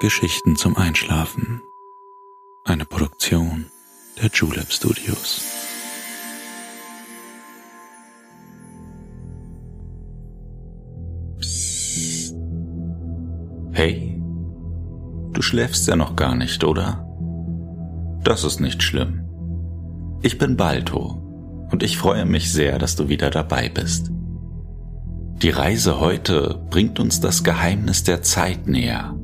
Geschichten zum Einschlafen. Eine Produktion der Julep Studios. Psst. Hey, du schläfst ja noch gar nicht, oder? Das ist nicht schlimm. Ich bin Balto und ich freue mich sehr, dass du wieder dabei bist. Die Reise heute bringt uns das Geheimnis der Zeit näher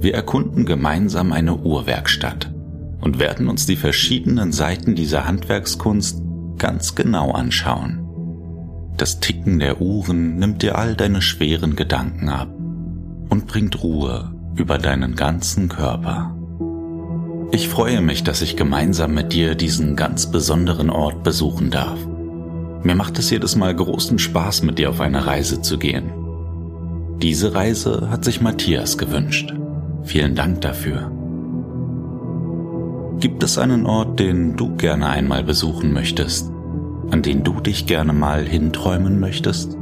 wir erkunden gemeinsam eine Uhrwerkstatt und werden uns die verschiedenen Seiten dieser Handwerkskunst ganz genau anschauen. Das Ticken der Uhren nimmt dir all deine schweren Gedanken ab und bringt Ruhe über deinen ganzen Körper. Ich freue mich, dass ich gemeinsam mit dir diesen ganz besonderen Ort besuchen darf. Mir macht es jedes Mal großen Spaß, mit dir auf eine Reise zu gehen. Diese Reise hat sich Matthias gewünscht. Vielen Dank dafür. Gibt es einen Ort, den du gerne einmal besuchen möchtest, an den du dich gerne mal hinträumen möchtest?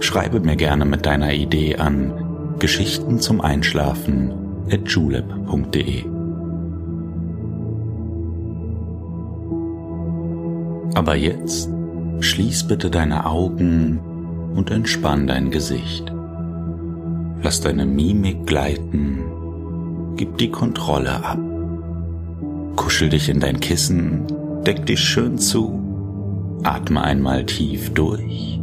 Schreibe mir gerne mit deiner Idee an Geschichten zum Einschlafen at julep.de. Aber jetzt schließ bitte deine Augen und entspann dein Gesicht. Lass deine Mimik gleiten. Gib die Kontrolle ab. Kuschel dich in dein Kissen. Deck dich schön zu. Atme einmal tief durch.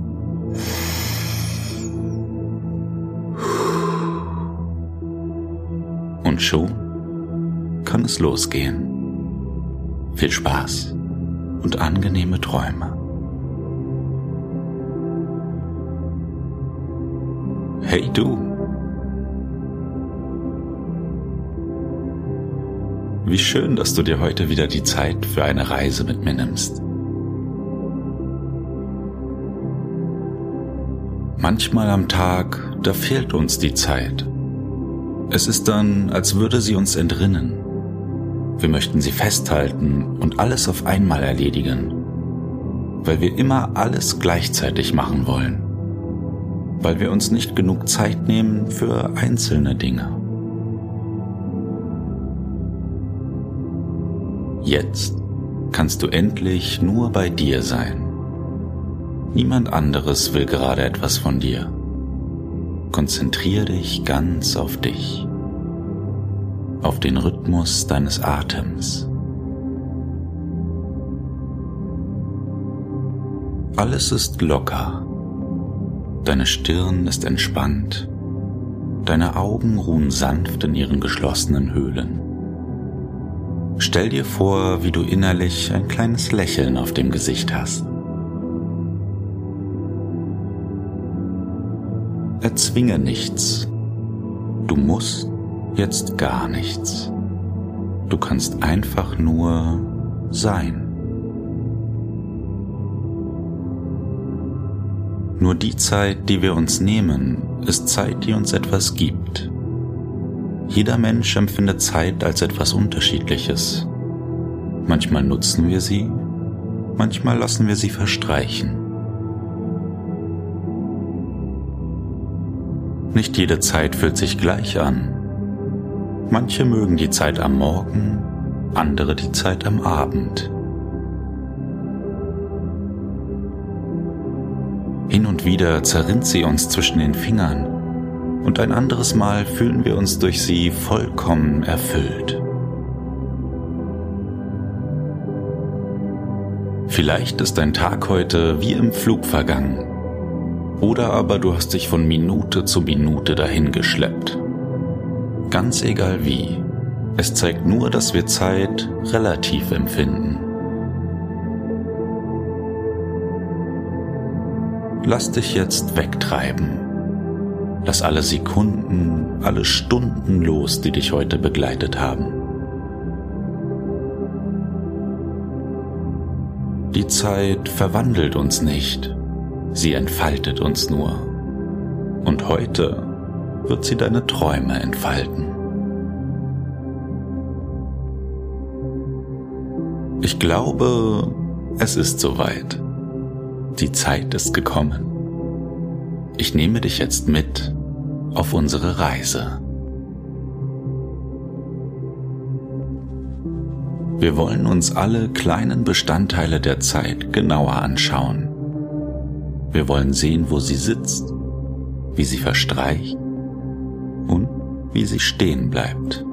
Und schon kann es losgehen. Viel Spaß und angenehme Träume. Hey du! Wie schön, dass du dir heute wieder die Zeit für eine Reise mit mir nimmst. Manchmal am Tag, da fehlt uns die Zeit. Es ist dann, als würde sie uns entrinnen. Wir möchten sie festhalten und alles auf einmal erledigen, weil wir immer alles gleichzeitig machen wollen, weil wir uns nicht genug Zeit nehmen für einzelne Dinge. Jetzt kannst du endlich nur bei dir sein. Niemand anderes will gerade etwas von dir. Konzentriere dich ganz auf dich, auf den Rhythmus deines Atems. Alles ist locker, deine Stirn ist entspannt, deine Augen ruhen sanft in ihren geschlossenen Höhlen. Stell dir vor, wie du innerlich ein kleines Lächeln auf dem Gesicht hast. Erzwinge nichts. Du musst jetzt gar nichts. Du kannst einfach nur sein. Nur die Zeit, die wir uns nehmen, ist Zeit, die uns etwas gibt. Jeder Mensch empfindet Zeit als etwas Unterschiedliches. Manchmal nutzen wir sie, manchmal lassen wir sie verstreichen. Nicht jede Zeit fühlt sich gleich an. Manche mögen die Zeit am Morgen, andere die Zeit am Abend. Hin und wieder zerrinnt sie uns zwischen den Fingern und ein anderes Mal fühlen wir uns durch sie vollkommen erfüllt. Vielleicht ist dein Tag heute wie im Flug vergangen. Oder aber du hast dich von Minute zu Minute dahingeschleppt. Ganz egal wie. Es zeigt nur, dass wir Zeit relativ empfinden. Lass dich jetzt wegtreiben Lass alle Sekunden, alle Stunden los, die dich heute begleitet haben. Die Zeit verwandelt uns nicht, sie entfaltet uns nur. Und heute wird sie deine Träume entfalten. Ich glaube, es ist soweit. Die Zeit ist gekommen. Ich nehme dich jetzt mit auf unsere Reise. Wir wollen uns alle kleinen Bestandteile der Zeit genauer anschauen. Wir wollen sehen, wo sie sitzt, wie sie verstreicht und wie sie stehen bleibt.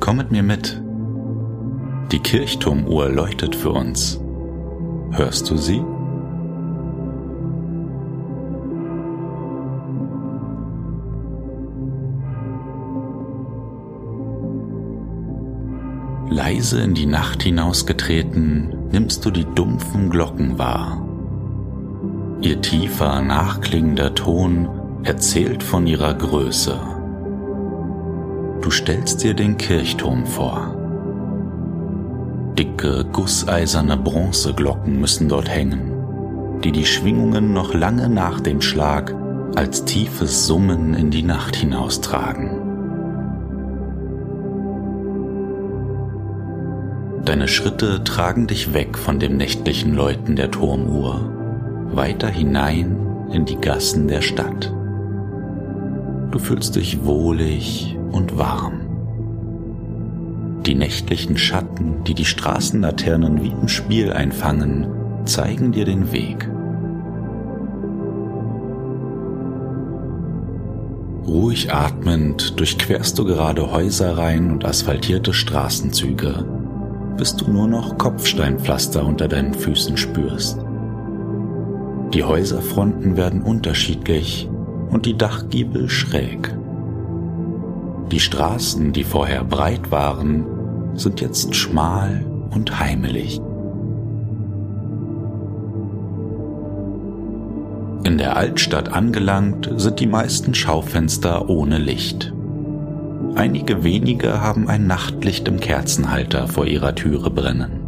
Komm mit mir mit. Die Kirchturmuhr leuchtet für uns. Hörst du sie? Leise in die Nacht hinausgetreten, nimmst du die dumpfen Glocken wahr. Ihr tiefer, nachklingender Ton erzählt von ihrer Größe. Du stellst dir den Kirchturm vor. Dicke, gusseiserne Bronzeglocken müssen dort hängen, die die Schwingungen noch lange nach dem Schlag als tiefes Summen in die Nacht hinaustragen. Deine Schritte tragen dich weg von dem nächtlichen Läuten der Turmuhr, weiter hinein in die Gassen der Stadt. Du fühlst dich wohlig und warm. Die nächtlichen Schatten, die die Straßenlaternen wie im Spiel einfangen, zeigen dir den Weg. Ruhig atmend durchquerst du gerade Häuserreihen und asphaltierte Straßenzüge, bis du nur noch Kopfsteinpflaster unter deinen Füßen spürst. Die Häuserfronten werden unterschiedlich und die Dachgiebel schräg. Die Straßen, die vorher breit waren, sind jetzt schmal und heimelig. In der Altstadt angelangt sind die meisten Schaufenster ohne Licht. Einige wenige haben ein Nachtlicht im Kerzenhalter vor ihrer Türe brennen.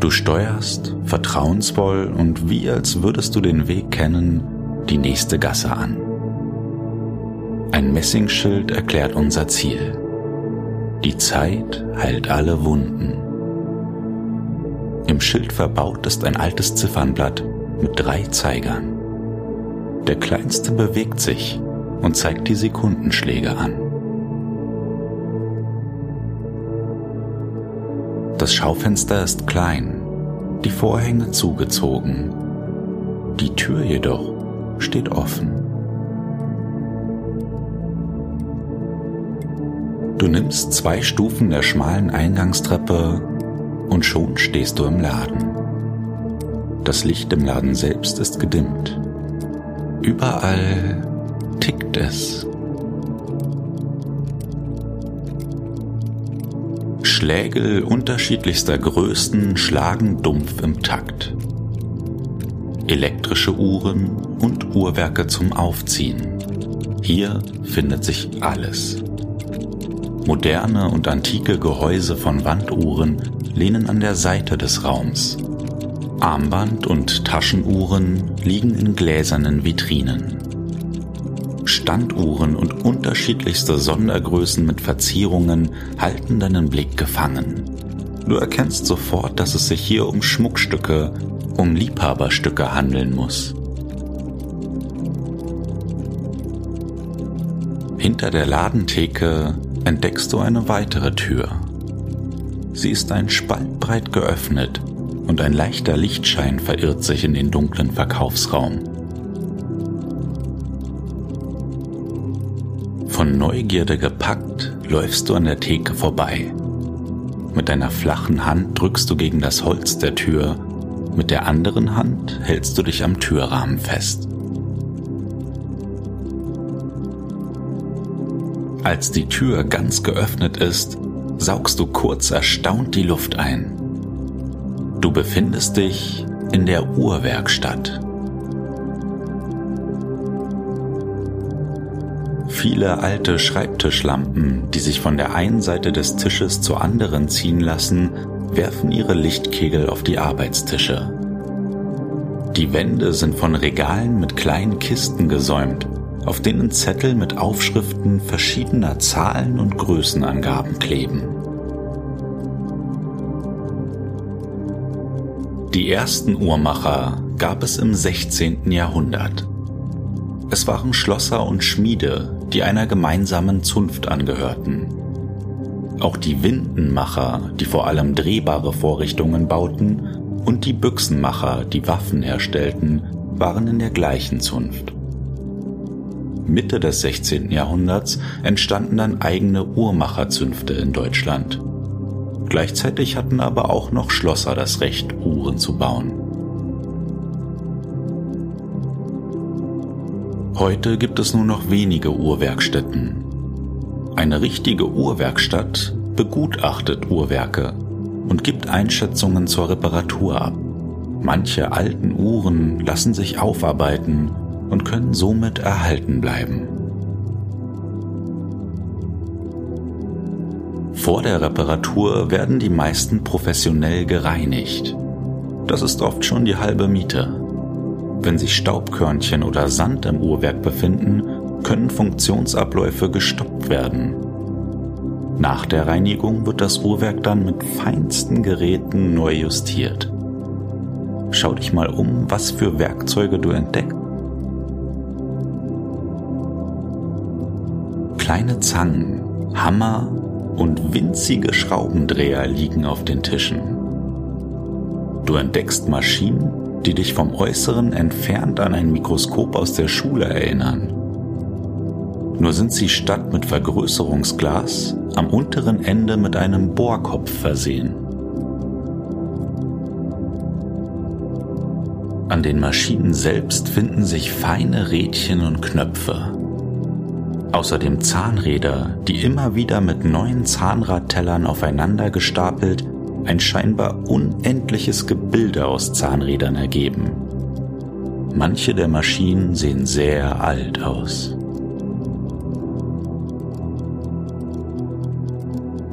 Du steuerst vertrauensvoll und wie als würdest du den Weg kennen, die nächste Gasse an. Ein Messingschild erklärt unser Ziel. Die Zeit heilt alle Wunden. Im Schild verbaut ist ein altes Ziffernblatt mit drei Zeigern. Der kleinste bewegt sich und zeigt die Sekundenschläge an. Das Schaufenster ist klein, die Vorhänge zugezogen. Die Tür jedoch steht offen. Du nimmst zwei Stufen der schmalen Eingangstreppe und schon stehst du im Laden. Das Licht im Laden selbst ist gedimmt. Überall tickt es. Schlägel unterschiedlichster Größen schlagen dumpf im Takt elektrische Uhren und Uhrwerke zum Aufziehen. Hier findet sich alles. Moderne und antike Gehäuse von Wanduhren lehnen an der Seite des Raums. Armband- und Taschenuhren liegen in gläsernen Vitrinen. Standuhren und unterschiedlichste Sondergrößen mit Verzierungen halten deinen Blick gefangen. Du erkennst sofort, dass es sich hier um Schmuckstücke um Liebhaberstücke handeln muss. Hinter der Ladentheke entdeckst du eine weitere Tür. Sie ist ein Spalt breit geöffnet und ein leichter Lichtschein verirrt sich in den dunklen Verkaufsraum. Von Neugierde gepackt läufst du an der Theke vorbei. Mit deiner flachen Hand drückst du gegen das Holz der Tür mit der anderen Hand hältst du dich am Türrahmen fest. Als die Tür ganz geöffnet ist, saugst du kurz erstaunt die Luft ein. Du befindest dich in der Uhrwerkstatt. Viele alte Schreibtischlampen, die sich von der einen Seite des Tisches zur anderen ziehen lassen, werfen ihre Lichtkegel auf die Arbeitstische. Die Wände sind von Regalen mit kleinen Kisten gesäumt, auf denen Zettel mit Aufschriften verschiedener Zahlen und Größenangaben kleben. Die ersten Uhrmacher gab es im 16. Jahrhundert. Es waren Schlosser und Schmiede, die einer gemeinsamen Zunft angehörten. Auch die Windenmacher, die vor allem drehbare Vorrichtungen bauten, und die Büchsenmacher, die Waffen herstellten, waren in der gleichen Zunft. Mitte des 16. Jahrhunderts entstanden dann eigene Uhrmacherzünfte in Deutschland. Gleichzeitig hatten aber auch noch Schlosser das Recht, Uhren zu bauen. Heute gibt es nur noch wenige Uhrwerkstätten. Eine richtige Uhrwerkstatt begutachtet Uhrwerke und gibt Einschätzungen zur Reparatur ab. Manche alten Uhren lassen sich aufarbeiten und können somit erhalten bleiben. Vor der Reparatur werden die meisten professionell gereinigt. Das ist oft schon die halbe Miete. Wenn sich Staubkörnchen oder Sand im Uhrwerk befinden, können Funktionsabläufe gestoppt werden. Nach der Reinigung wird das Uhrwerk dann mit feinsten Geräten neu justiert. Schau dich mal um, was für Werkzeuge du entdeckst. Kleine Zangen, Hammer und winzige Schraubendreher liegen auf den Tischen. Du entdeckst Maschinen, die dich vom Äußeren entfernt an ein Mikroskop aus der Schule erinnern. Nur sind sie statt mit Vergrößerungsglas am unteren Ende mit einem Bohrkopf versehen. An den Maschinen selbst finden sich feine Rädchen und Knöpfe. Außerdem Zahnräder, die immer wieder mit neuen Zahnradtellern aufeinander gestapelt ein scheinbar unendliches Gebilde aus Zahnrädern ergeben. Manche der Maschinen sehen sehr alt aus.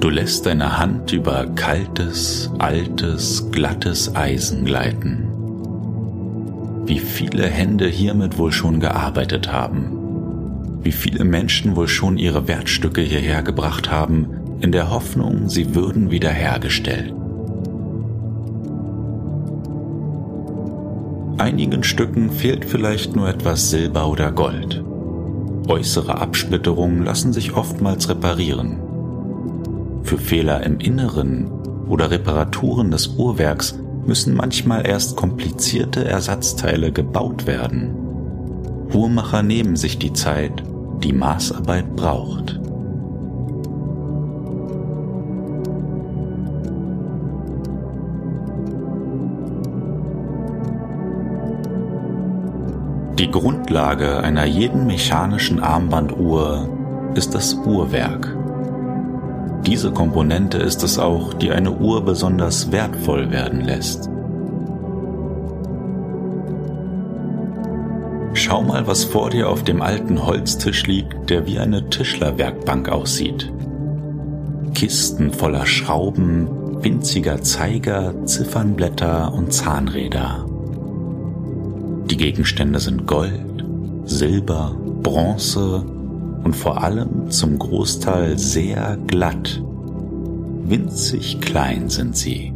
Du lässt deine Hand über kaltes, altes, glattes Eisen gleiten. Wie viele Hände hiermit wohl schon gearbeitet haben wie viele Menschen wohl schon ihre Wertstücke hierher gebracht haben, in der Hoffnung, sie würden wiederhergestellt. Einigen Stücken fehlt vielleicht nur etwas Silber oder Gold. Äußere Absplitterungen lassen sich oftmals reparieren. Für Fehler im Inneren oder Reparaturen des Uhrwerks müssen manchmal erst komplizierte Ersatzteile gebaut werden. Uhrmacher nehmen sich die Zeit, die Maßarbeit braucht. Die Grundlage einer jeden mechanischen Armbanduhr ist das Uhrwerk. Diese Komponente ist es auch, die eine Uhr besonders wertvoll werden lässt. Schau mal, was vor dir auf dem alten Holztisch liegt, der wie eine Tischlerwerkbank aussieht. Kisten voller Schrauben, winziger Zeiger, Ziffernblätter und Zahnräder. Die Gegenstände sind Gold, Silber, Bronze und vor allem zum Großteil sehr glatt. Winzig klein sind sie.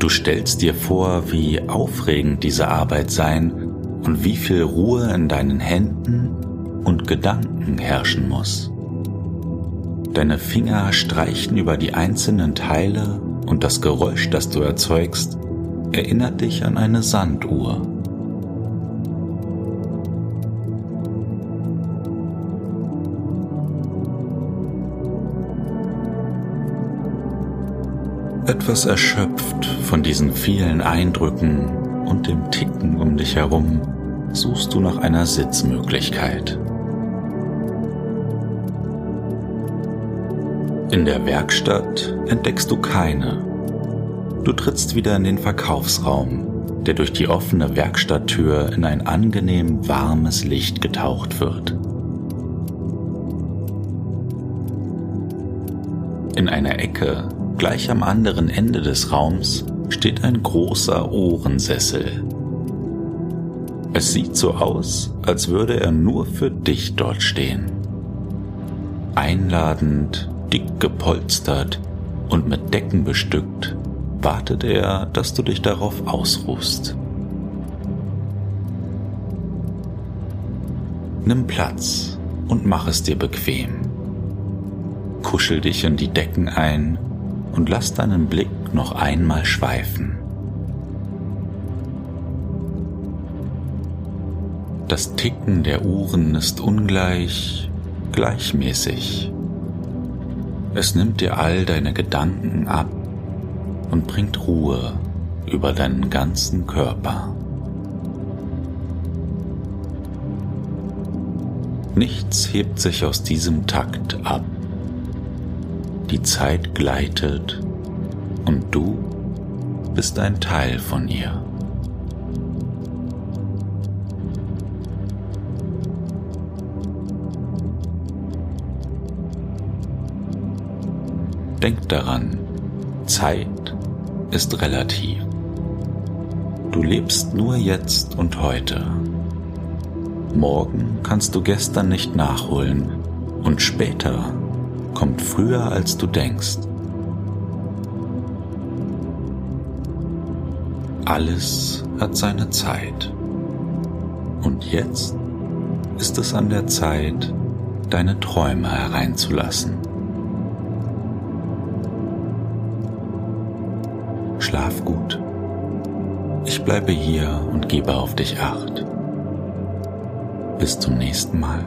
Du stellst dir vor, wie aufregend diese Arbeit sein und wie viel Ruhe in deinen Händen und Gedanken herrschen muss. Deine Finger streichen über die einzelnen Teile und das Geräusch, das du erzeugst, erinnert dich an eine Sanduhr. Etwas erschöpft von diesen vielen Eindrücken und dem Ticken um dich herum, suchst du nach einer Sitzmöglichkeit. In der Werkstatt entdeckst du keine. Du trittst wieder in den Verkaufsraum, der durch die offene Werkstatttür in ein angenehm warmes Licht getaucht wird. In einer Ecke Gleich am anderen Ende des Raums steht ein großer Ohrensessel. Es sieht so aus, als würde er nur für dich dort stehen. Einladend, dick gepolstert und mit Decken bestückt, wartet er, dass du dich darauf ausruhst. Nimm Platz und mach es dir bequem. Kuschel dich in die Decken ein und lass deinen Blick noch einmal schweifen. Das Ticken der Uhren ist ungleich, gleichmäßig. Es nimmt dir all deine Gedanken ab und bringt Ruhe über deinen ganzen Körper. Nichts hebt sich aus diesem Takt ab. Die Zeit gleitet und du bist ein Teil von ihr. Denk daran, Zeit ist relativ. Du lebst nur jetzt und heute. Morgen kannst du gestern nicht nachholen und später kommt früher als du denkst. Alles hat seine Zeit. Und jetzt ist es an der Zeit, deine Träume hereinzulassen. Schlaf gut. Ich bleibe hier und gebe auf dich acht. Bis zum nächsten Mal.